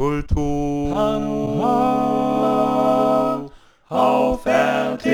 Kultur auf RTI.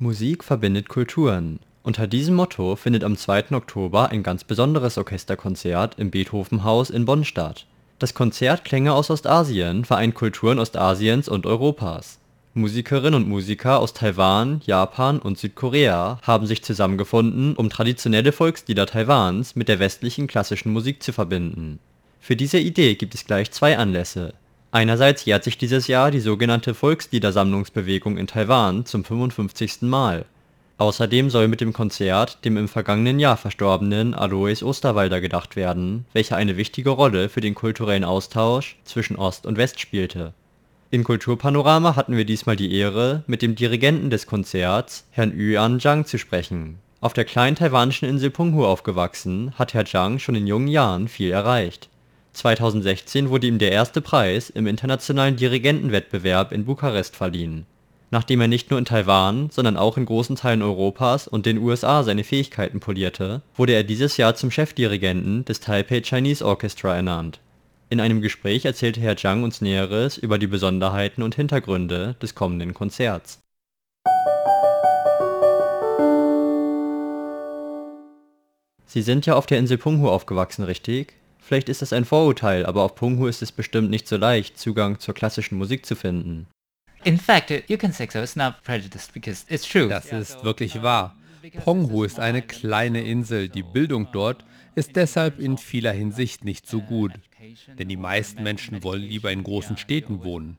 Musik verbindet Kulturen. Unter diesem Motto findet am 2. Oktober ein ganz besonderes Orchesterkonzert im Beethovenhaus in Bonn statt. Das Konzert Klänge aus Ostasien vereint Kulturen Ostasiens und Europas. Musikerinnen und Musiker aus Taiwan, Japan und Südkorea haben sich zusammengefunden, um traditionelle Volkslieder Taiwans mit der westlichen klassischen Musik zu verbinden. Für diese Idee gibt es gleich zwei Anlässe. Einerseits jährt sich dieses Jahr die sogenannte Volksliedersammlungsbewegung in Taiwan zum 55. Mal. Außerdem soll mit dem Konzert dem im vergangenen Jahr verstorbenen Alois Osterwalder gedacht werden, welcher eine wichtige Rolle für den kulturellen Austausch zwischen Ost und West spielte in Kulturpanorama hatten wir diesmal die Ehre, mit dem Dirigenten des Konzerts, Herrn Yuan Zhang, zu sprechen. Auf der kleinen taiwanischen Insel Penghu aufgewachsen, hat Herr Zhang schon in jungen Jahren viel erreicht. 2016 wurde ihm der erste Preis im internationalen Dirigentenwettbewerb in Bukarest verliehen. Nachdem er nicht nur in Taiwan, sondern auch in großen Teilen Europas und den USA seine Fähigkeiten polierte, wurde er dieses Jahr zum Chefdirigenten des Taipei Chinese Orchestra ernannt in einem Gespräch erzählte Herr Zhang uns Näheres über die Besonderheiten und Hintergründe des kommenden Konzerts. Sie sind ja auf der Insel Penghu aufgewachsen, richtig? Vielleicht ist das ein Vorurteil, aber auf Penghu ist es bestimmt nicht so leicht, Zugang zur klassischen Musik zu finden. In fact, you can say so. It's not prejudiced because it's true. Das ist wirklich wahr. Penghu ist eine kleine Insel. Die Bildung dort ist deshalb in vieler Hinsicht nicht so gut denn die meisten Menschen wollen lieber in großen Städten wohnen.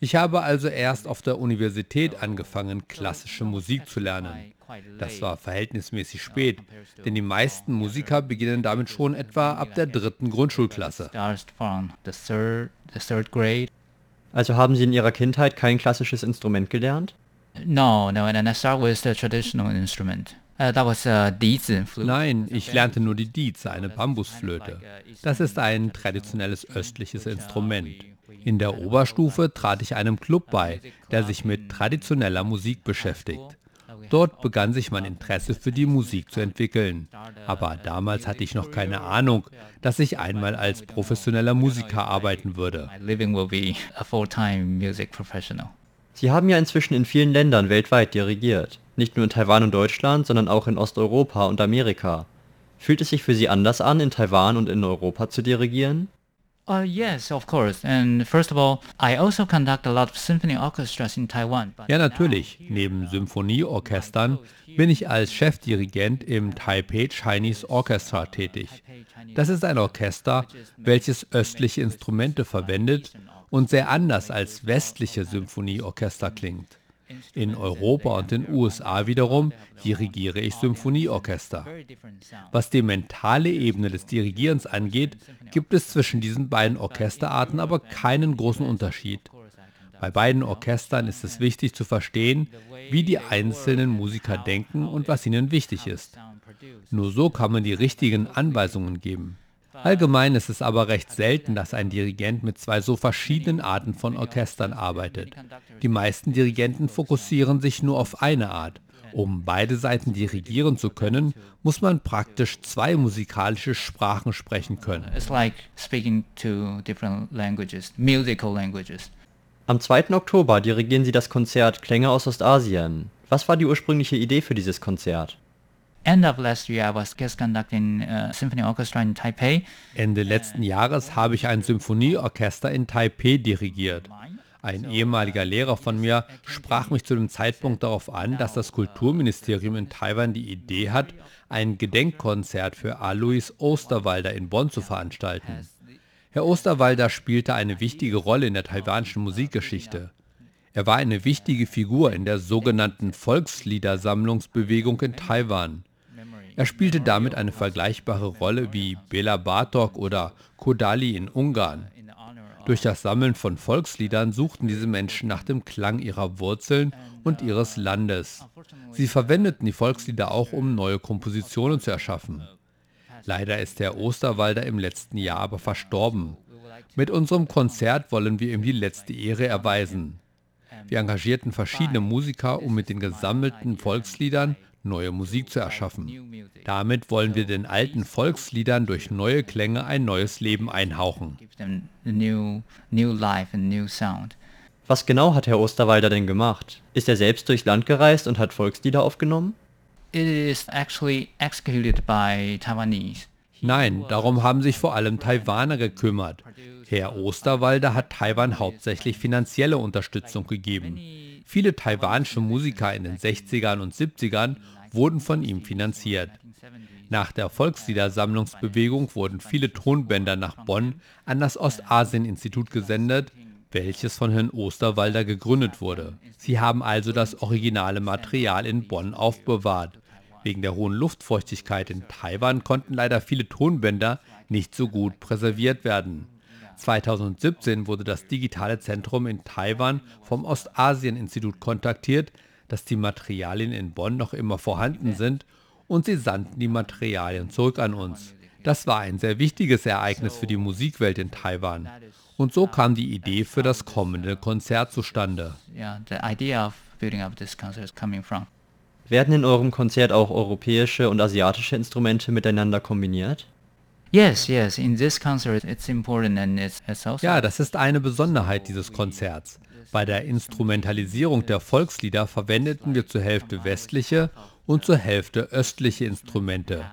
Ich habe also erst auf der Universität angefangen, klassische Musik zu lernen. Das war verhältnismäßig spät, denn die meisten Musiker beginnen damit schon etwa ab der dritten Grundschulklasse. Also haben Sie in Ihrer Kindheit kein klassisches Instrument gelernt? No, no, and I start with the traditional instrument. Uh, Nein, ich lernte nur die Dieze, eine Bambusflöte. Das ist ein traditionelles östliches Instrument. In der Oberstufe trat ich einem Club bei, der sich mit traditioneller Musik beschäftigt. Dort begann sich mein Interesse für die Musik zu entwickeln. Aber damals hatte ich noch keine Ahnung, dass ich einmal als professioneller Musiker arbeiten würde. Sie haben ja inzwischen in vielen Ländern weltweit dirigiert. Nicht nur in Taiwan und Deutschland, sondern auch in Osteuropa und Amerika. Fühlt es sich für Sie anders an, in Taiwan und in Europa zu dirigieren? Uh, yes, of course. And first of all, I also conduct a lot of symphony orchestras in Taiwan. Ja, natürlich. Neben Symphonieorchestern bin ich als Chefdirigent im Taipei Chinese Orchestra tätig. Das ist ein Orchester, welches östliche Instrumente verwendet und sehr anders als westliche Symphonieorchester klingt. In Europa und den USA wiederum dirigiere ich Symphonieorchester. Was die mentale Ebene des Dirigierens angeht, gibt es zwischen diesen beiden Orchesterarten aber keinen großen Unterschied. Bei beiden Orchestern ist es wichtig zu verstehen, wie die einzelnen Musiker denken und was ihnen wichtig ist. Nur so kann man die richtigen Anweisungen geben. Allgemein ist es aber recht selten, dass ein Dirigent mit zwei so verschiedenen Arten von Orchestern arbeitet. Die meisten Dirigenten fokussieren sich nur auf eine Art. Um beide Seiten dirigieren zu können, muss man praktisch zwei musikalische Sprachen sprechen können. Am 2. Oktober dirigieren Sie das Konzert Klänge aus Ostasien. Was war die ursprüngliche Idee für dieses Konzert? End of last year, I was guest conducting a symphony orchestra in Taipei. Ende letzten Jahres habe ich ein Symphonieorchester in Taipei dirigiert. Ein ehemaliger Lehrer von mir sprach mich zu dem Zeitpunkt darauf an, dass das Kulturministerium in Taiwan die Idee hat, ein Gedenkkonzert für Alois Osterwalder in Bonn zu veranstalten. Herr Osterwalder spielte eine wichtige Rolle in der taiwanischen Musikgeschichte. Er war eine wichtige Figur in der sogenannten Volksliedersammlungsbewegung in Taiwan. Er spielte damit eine vergleichbare Rolle wie Bela Bartok oder Kodali in Ungarn. Durch das Sammeln von Volksliedern suchten diese Menschen nach dem Klang ihrer Wurzeln und ihres Landes. Sie verwendeten die Volkslieder auch, um neue Kompositionen zu erschaffen. Leider ist der Osterwalder im letzten Jahr aber verstorben. Mit unserem Konzert wollen wir ihm die letzte Ehre erweisen. Wir engagierten verschiedene Musiker, um mit den gesammelten Volksliedern neue Musik zu erschaffen. Damit wollen wir den alten Volksliedern durch neue Klänge ein neues Leben einhauchen. Was genau hat Herr Osterwalder denn gemacht? Ist er selbst durchs Land gereist und hat Volkslieder aufgenommen? Nein, darum haben sich vor allem Taiwaner gekümmert. Herr Osterwalder hat Taiwan hauptsächlich finanzielle Unterstützung gegeben. Viele taiwanische Musiker in den 60ern und 70ern wurden von ihm finanziert. Nach der Volksliedersammlungsbewegung wurden viele Tonbänder nach Bonn an das Ostasien-Institut gesendet, welches von Herrn Osterwalder gegründet wurde. Sie haben also das originale Material in Bonn aufbewahrt. Wegen der hohen Luftfeuchtigkeit in Taiwan konnten leider viele Tonbänder nicht so gut präserviert werden. 2017 wurde das digitale Zentrum in Taiwan vom Ostasien-Institut kontaktiert, dass die Materialien in Bonn noch immer vorhanden sind und sie sandten die Materialien zurück an uns. Das war ein sehr wichtiges Ereignis für die Musikwelt in Taiwan. Und so kam die Idee für das kommende Konzert zustande. Werden in eurem Konzert auch europäische und asiatische Instrumente miteinander kombiniert? Yes, yes, in this concert it's important and it's, it's also Ja, das ist eine Besonderheit dieses Konzerts. Bei der Instrumentalisierung der Volkslieder verwendeten wir zur Hälfte westliche und zur Hälfte östliche Instrumente.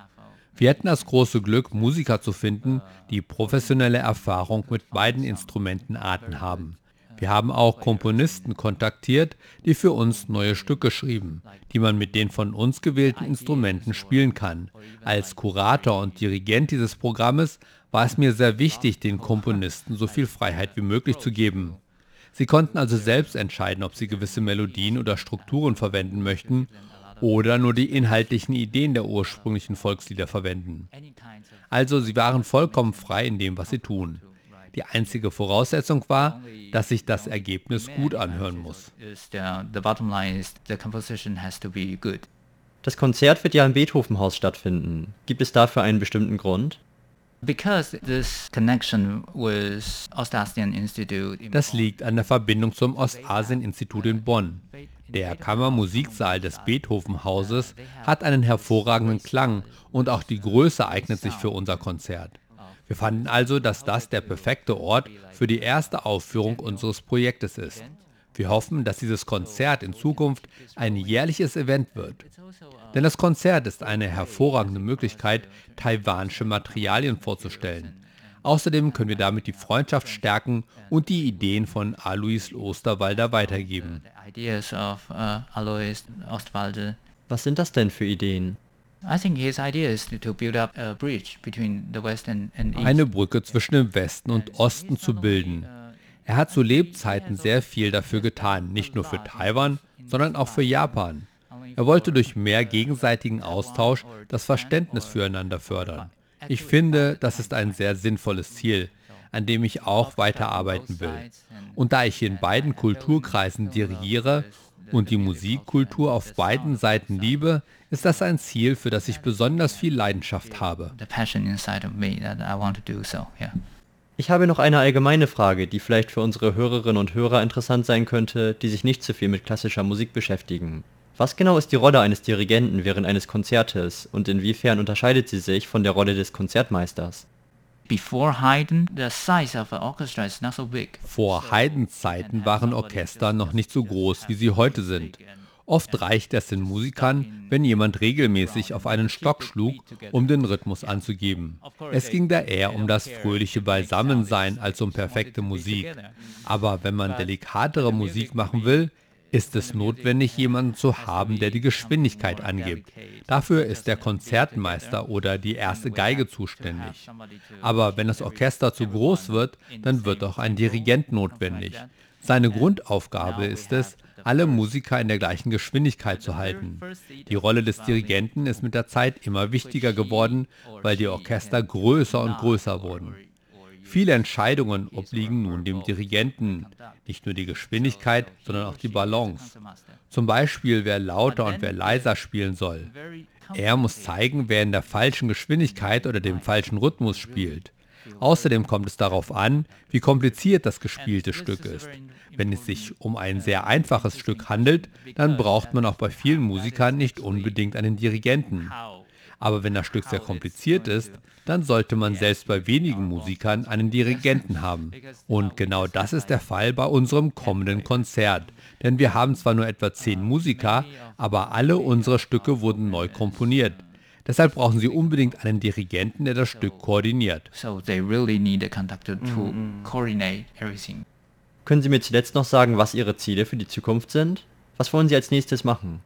Wir hatten das große Glück, Musiker zu finden, die professionelle Erfahrung mit beiden Instrumentenarten haben. Wir haben auch Komponisten kontaktiert, die für uns neue Stücke schrieben, die man mit den von uns gewählten Instrumenten spielen kann. Als Kurator und Dirigent dieses Programmes war es mir sehr wichtig, den Komponisten so viel Freiheit wie möglich zu geben. Sie konnten also selbst entscheiden, ob sie gewisse Melodien oder Strukturen verwenden möchten oder nur die inhaltlichen Ideen der ursprünglichen Volkslieder verwenden. Also sie waren vollkommen frei in dem, was sie tun. Die einzige Voraussetzung war, dass sich das Ergebnis gut anhören muss. Das Konzert wird ja im Beethovenhaus stattfinden. Gibt es dafür einen bestimmten Grund? Das liegt an der Verbindung zum Ostasien-Institut in Bonn. Der Kammermusiksaal des Beethovenhauses hat einen hervorragenden Klang und auch die Größe eignet sich für unser Konzert. Wir fanden also, dass das der perfekte Ort für die erste Aufführung unseres Projektes ist. Wir hoffen, dass dieses Konzert in Zukunft ein jährliches Event wird. Denn das Konzert ist eine hervorragende Möglichkeit, taiwanische Materialien vorzustellen. Außerdem können wir damit die Freundschaft stärken und die Ideen von Alois Osterwalder weitergeben. Was sind das denn für Ideen? Eine Brücke zwischen dem Westen und Osten zu bilden. Er hat zu Lebzeiten sehr viel dafür getan, nicht nur für Taiwan, sondern auch für Japan. Er wollte durch mehr gegenseitigen Austausch das Verständnis füreinander fördern. Ich finde, das ist ein sehr sinnvolles Ziel, an dem ich auch weiterarbeiten will. Und da ich in beiden Kulturkreisen dirigiere und die Musikkultur auf beiden Seiten liebe, ist das ein Ziel, für das ich besonders viel Leidenschaft habe. Ich habe noch eine allgemeine Frage, die vielleicht für unsere Hörerinnen und Hörer interessant sein könnte, die sich nicht so viel mit klassischer Musik beschäftigen. Was genau ist die Rolle eines Dirigenten während eines Konzertes und inwiefern unterscheidet sie sich von der Rolle des Konzertmeisters? Vor Haydns Zeiten waren Orchester noch nicht so groß, wie sie heute sind. Oft reicht es den Musikern, wenn jemand regelmäßig auf einen Stock schlug, um den Rhythmus anzugeben. Es ging da eher um das fröhliche Beisammensein als um perfekte Musik. Aber wenn man delikatere Musik machen will, ist es notwendig, jemanden zu haben, der die Geschwindigkeit angibt. Dafür ist der Konzertmeister oder die erste Geige zuständig. Aber wenn das Orchester zu groß wird, dann wird auch ein Dirigent notwendig. Seine Grundaufgabe ist es, alle Musiker in der gleichen Geschwindigkeit zu halten. Die Rolle des Dirigenten ist mit der Zeit immer wichtiger geworden, weil die Orchester größer und größer wurden. Viele Entscheidungen obliegen nun dem Dirigenten, nicht nur die Geschwindigkeit, sondern auch die Balance. Zum Beispiel, wer lauter und wer leiser spielen soll. Er muss zeigen, wer in der falschen Geschwindigkeit oder dem falschen Rhythmus spielt. Außerdem kommt es darauf an, wie kompliziert das gespielte Stück ist. Wenn es sich um ein sehr einfaches Stück handelt, dann braucht man auch bei vielen Musikern nicht unbedingt einen Dirigenten. Aber wenn das Stück sehr kompliziert ist, dann sollte man selbst bei wenigen Musikern einen Dirigenten haben. Und genau das ist der Fall bei unserem kommenden Konzert. Denn wir haben zwar nur etwa zehn Musiker, aber alle unsere Stücke wurden neu komponiert. Deshalb brauchen Sie unbedingt einen Dirigenten, der das Stück koordiniert. So they really need a conductor to coordinate everything. Können Sie mir zuletzt noch sagen, was Ihre Ziele für die Zukunft sind? Was wollen Sie als nächstes machen?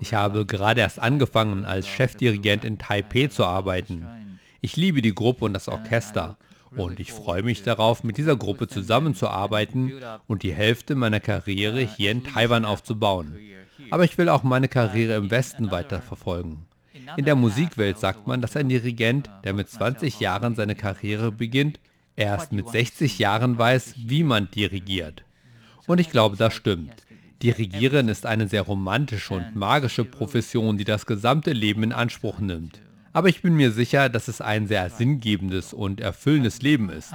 Ich habe gerade erst angefangen, als Chefdirigent in Taipei zu arbeiten. Ich liebe die Gruppe und das Orchester. Und ich freue mich darauf, mit dieser Gruppe zusammenzuarbeiten und die Hälfte meiner Karriere hier in Taiwan aufzubauen. Aber ich will auch meine Karriere im Westen weiterverfolgen. In der Musikwelt sagt man, dass ein Dirigent, der mit 20 Jahren seine Karriere beginnt, erst mit 60 Jahren weiß, wie man dirigiert. Und ich glaube, das stimmt. Dirigieren ist eine sehr romantische und magische Profession, die das gesamte Leben in Anspruch nimmt. Aber ich bin mir sicher, dass es ein sehr sinngebendes und erfüllendes Leben ist.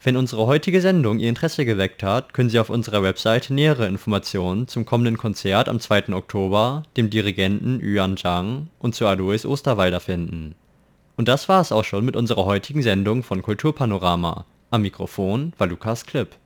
Wenn unsere heutige Sendung Ihr Interesse geweckt hat, können Sie auf unserer Website nähere Informationen zum kommenden Konzert am 2. Oktober, dem Dirigenten Yuan Zhang und zu Alois Osterwalder finden. Und das war es auch schon mit unserer heutigen Sendung von Kulturpanorama. Am Mikrofon war Lukas Klipp.